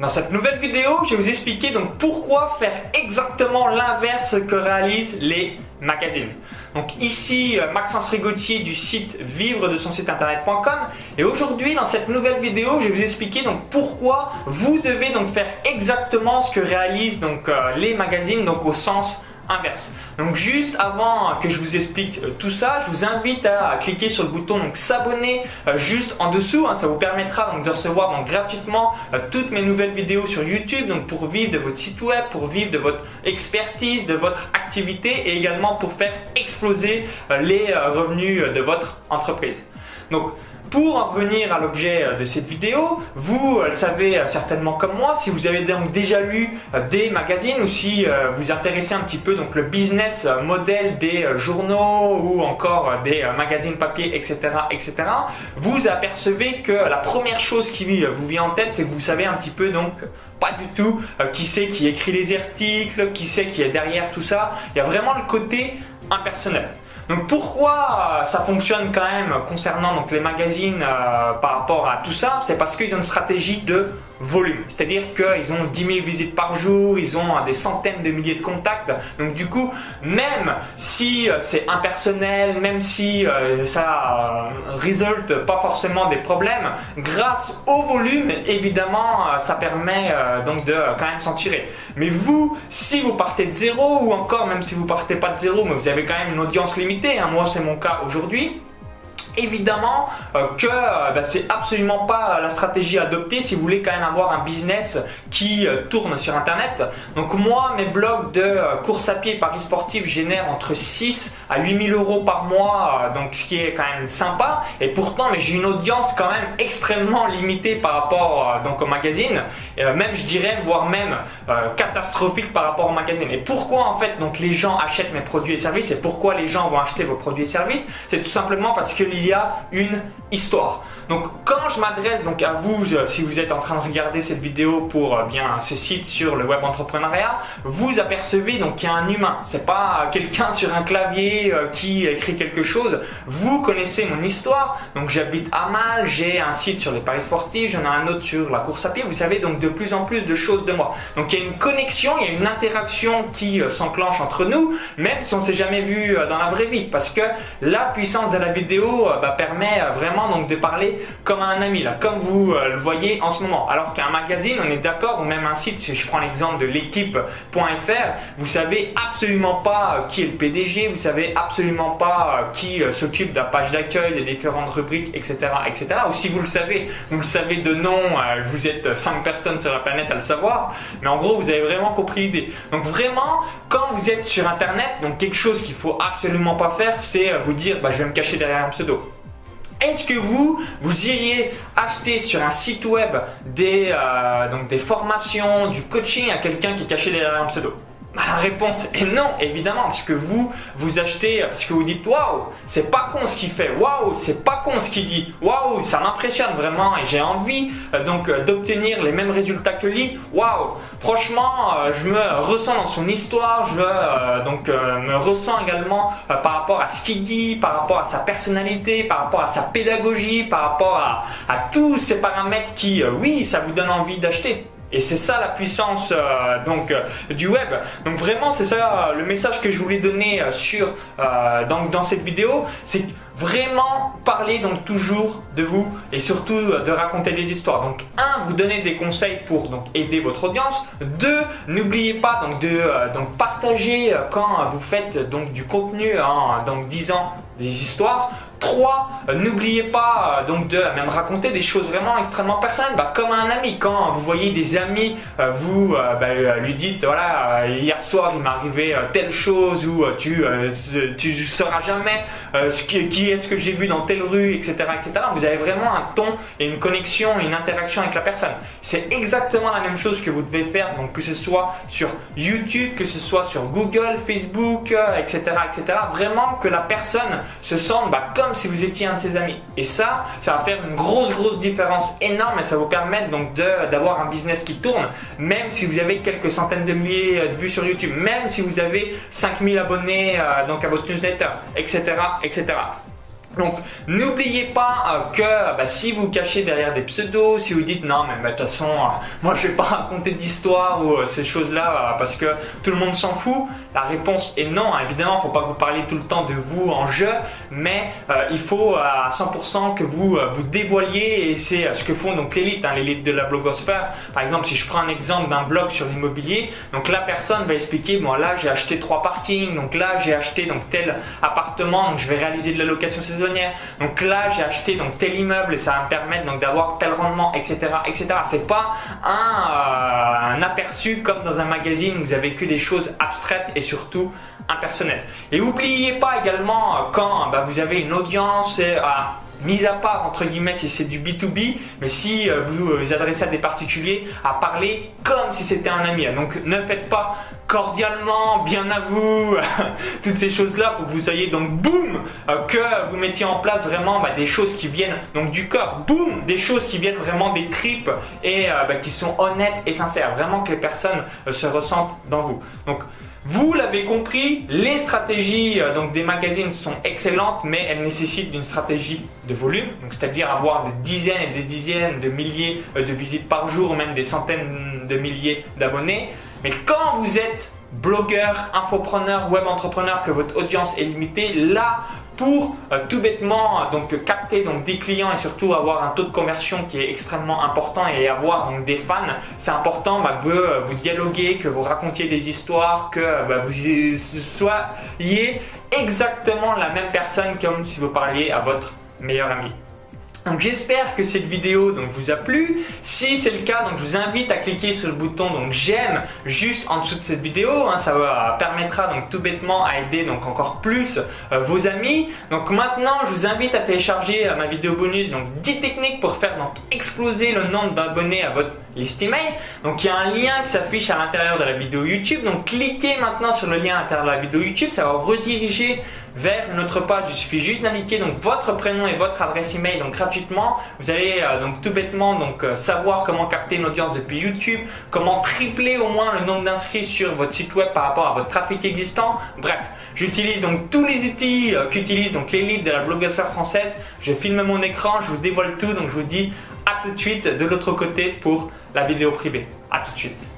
Dans cette nouvelle vidéo, je vais vous expliquer donc pourquoi faire exactement l'inverse que réalisent les magazines. Donc ici euh, Maxence Rigotier du site vivre de son site internet.com et aujourd'hui dans cette nouvelle vidéo, je vais vous expliquer donc pourquoi vous devez donc faire exactement ce que réalisent donc euh, les magazines donc au sens inverse. Donc juste avant que je vous explique euh, tout ça, je vous invite à cliquer sur le bouton s'abonner euh, juste en dessous. Hein. ça vous permettra donc de recevoir gratuitement euh, toutes mes nouvelles vidéos sur YouTube. Donc pour vivre de votre site web, pour vivre de votre expertise, de votre activité et également pour faire exploser les revenus de votre entreprise. Donc pour en revenir à l'objet euh, de cette vidéo, vous euh, le savez euh, certainement comme moi, si vous avez donc déjà lu des magazines ou si vous intéressez un petit peu donc le business model des journaux ou encore des magazines papier, etc., etc., vous apercevez que la première chose qui vous vient en tête, c'est que vous savez un petit peu donc pas du tout qui c'est qui écrit les articles, qui c'est qui est derrière tout ça. Il y a vraiment le côté impersonnel. Donc pourquoi ça fonctionne quand même concernant donc les magazines euh, par rapport à tout ça? C'est parce qu'ils ont une stratégie de C'est-à-dire qu'ils ont 10 000 visites par jour, ils ont des centaines de milliers de contacts. Donc du coup, même si euh, c'est impersonnel, même si euh, ça résulte pas forcément des problèmes, grâce au volume, évidemment, ça permet donc de quand même s'en tirer. Mais vous, si vous partez de zéro, ou encore même si vous partez pas de zéro, mais vous avez quand même une audience limitée, Hein. Moi, c'est mon cas aujourd'hui évidemment euh, que euh, bah, c'est absolument pas la stratégie à adopter si vous voulez quand même avoir un business qui euh, tourne sur internet. Donc moi mes blogs de course à pied Paris sportif génèrent entre 6 à 8000 euros par mois, donc ce qui est quand même sympa. Et pourtant mais j'ai une audience quand même extrêmement limitée par rapport donc au magazine, même je dirais voire même catastrophique par rapport au magazine. Et pourquoi en fait donc les gens achètent mes produits et services et pourquoi les gens vont acheter vos produits et services? C'est tout simplement parce que il y a une histoire. Donc quand je m'adresse donc à vous, euh, si vous êtes en train de regarder cette vidéo pour euh, bien ce site sur le web entrepreneuriat, vous apercevez donc qu'il y a un humain. C'est pas quelqu'un sur un clavier euh, qui écrit quelque chose. Vous connaissez mon histoire. Donc j'habite à Mal, j'ai un site sur les paris sportifs, j'en ai un autre sur la course à pied. Vous savez donc de plus en plus de choses de moi. Donc il y a une connexion, il y a une interaction qui s'enclenche entre nous, même si on s'est jamais vu dans la vraie vie, parce que la puissance de la vidéo bah, permet vraiment donc de parler comme un ami, là, comme vous euh, le voyez en ce moment. Alors qu'un magazine, on est d'accord, ou même un site, si je prends l'exemple de l'équipe.fr, vous savez absolument pas euh, qui est le PDG, vous savez absolument pas euh, qui s'occupe de la page d'accueil, des différentes rubriques, etc., etc. Ou si vous le savez, vous le savez de nom, vous êtes 5 personnes sur la planète à le savoir, mais en gros, vous avez vraiment compris l'idée. Donc vraiment, quand vous êtes sur Internet, donc quelque chose qu'il faut absolument pas faire, c'est vous dire, bah, je vais me cacher derrière un pseudo. Est-ce que vous, vous iriez acheter sur un site web des, euh, des formations, du coaching à quelqu'un qui est caché derrière un pseudo? La réponse est non, évidemment, parce que vous, vous achetez, parce que vous dites waouh, c'est pas con ce qu'il fait, waouh, c'est pas con ce qu'il dit, waouh, ça m'impressionne vraiment et j'ai envie euh, donc euh, d'obtenir les mêmes résultats que lui, waouh, franchement, euh, je me ressens dans son histoire, je me ressens également par rapport à ce qu'il dit, par rapport à sa personnalité, par rapport à sa pédagogie, par rapport à tous ces paramètres qui, oui, ça vous donne envie d'acheter. Et c'est ça la puissance euh, euh, du web. Donc vraiment c'est ça euh, le message que je voulais donner sur donc dans cette vidéo, c'est vraiment parler donc toujours de vous et surtout de raconter des histoires. Donc un, vous donner des conseils pour donc aider votre audience. Deux, n'oubliez pas donc de partager quand vous faites donc du contenu en donc disant des histoires. 3. Euh, n'oubliez pas euh, donc de même raconter des choses vraiment extrêmement personnelles, bah, comme un ami. Quand vous voyez des amis, euh, vous bah, lui dites voilà hier soir il m'est arrivé telle chose ou tu tu sauras jamais ce qui, qui est-ce que j'ai vu dans telle rue, etc., etc. Vous avez vraiment un ton et une connexion, une interaction avec la personne. C'est exactement la même chose que vous devez faire, donc que ce soit sur YouTube, que ce soit sur Google, Facebook, etc., etc. Vraiment que la personne se sente bah, comme si vous étiez un de ses amis. Et ça, ça va faire une grosse, grosse différence énorme et ça va vous permettre donc d'avoir un business qui tourne, même si vous avez quelques centaines de milliers de vues sur YouTube, même si vous avez 5000 abonnés euh, donc à votre newsletter, etc., etc. Donc n'oubliez pas euh, que bah, si vous cachez derrière des pseudos, si vous dites non mais de toute façon euh, moi je vais pas raconter d'histoire ou euh, ces choses-là parce que tout le monde s'en fout, la réponse est non. Évidemment, faut pas vous parliez tout le temps de vous en jeu, mais il faut à 100% que vous vous dévoiliez et c'est ce que font donc l'élite, hein, l'élite de la blogosphère. Par exemple, si je prends un exemple d'un blog sur l'immobilier, donc la personne va expliquer bon là j'ai acheté trois parkings, donc là j'ai acheté donc tel appartement, donc je vais réaliser de la location saisonnière donc là, j'ai acheté donc tel immeuble et ça va me permettre donc d'avoir tel rendement, etc., etc. C'est pas un, euh, un aperçu comme dans un magazine où vous avez que des choses abstraites et surtout impersonnelles. Et n'oubliez pas également euh, quand bah, vous avez une audience et, mis à part entre guillemets si c'est du B2B, mais si euh, vous vous adressez à des particuliers, à parler comme si c'était un ami. Donc ne faites pas cordialement, bien à vous, toutes ces choses-là, faut que vous soyez donc boum, euh, que vous mettiez en place vraiment bah, des choses qui viennent donc du cœur, boum, des choses qui viennent vraiment des tripes et euh, bah, qui sont honnêtes et sincères, vraiment que les personnes se ressentent dans vous. Donc vous l'avez compris, les stratégies euh, donc des magazines sont excellentes, mais elles nécessitent une stratégie de volume, c'est-à-dire avoir des dizaines et des dizaines de milliers euh, de visites par jour, ou même des centaines de milliers d'abonnés. Mais quand vous êtes blogueur, infopreneur, web entrepreneur, que votre audience est limitée, là, pour euh, tout bêtement euh, donc capter donc des clients et surtout avoir un taux de conversion qui est extrêmement important et avoir donc des fans, c'est important bah, que euh, vous dialoguez, que vous racontiez des histoires, que bah, vous soyez exactement la même personne comme si vous parliez à votre meilleur ami. Donc j'espère que cette vidéo donc, vous a plu. Si c'est le cas, donc je vous invite à cliquer sur le bouton donc j'aime juste en dessous de cette vidéo. Hein. ça permettra donc tout bêtement à aider donc encore plus euh, vos amis. Donc maintenant, je vous invite à télécharger euh, ma vidéo bonus donc 10 techniques pour faire donc exploser le nombre d'abonnés à votre liste email. Donc il y a un lien qui s'affiche à l'intérieur de la vidéo YouTube. Donc cliquez maintenant sur le lien à l'intérieur de la vidéo YouTube, ça va rediriger vers notre page. Il suffit juste d'indiquer donc votre prénom et votre adresse email donc gratuitement. Vous allez euh, donc tout bêtement donc euh, savoir comment capter une audience depuis YouTube, comment tripler au moins le nombre d'inscrits sur votre site web par rapport à votre trafic existant. Bref, j'utilise donc tous les outils euh, qu'utilise donc l'élite de la blogosphère française. Je filme mon écran, je vous dévoile tout donc je vous dis à tout de suite de l'autre côté pour la vidéo privée. À tout de suite.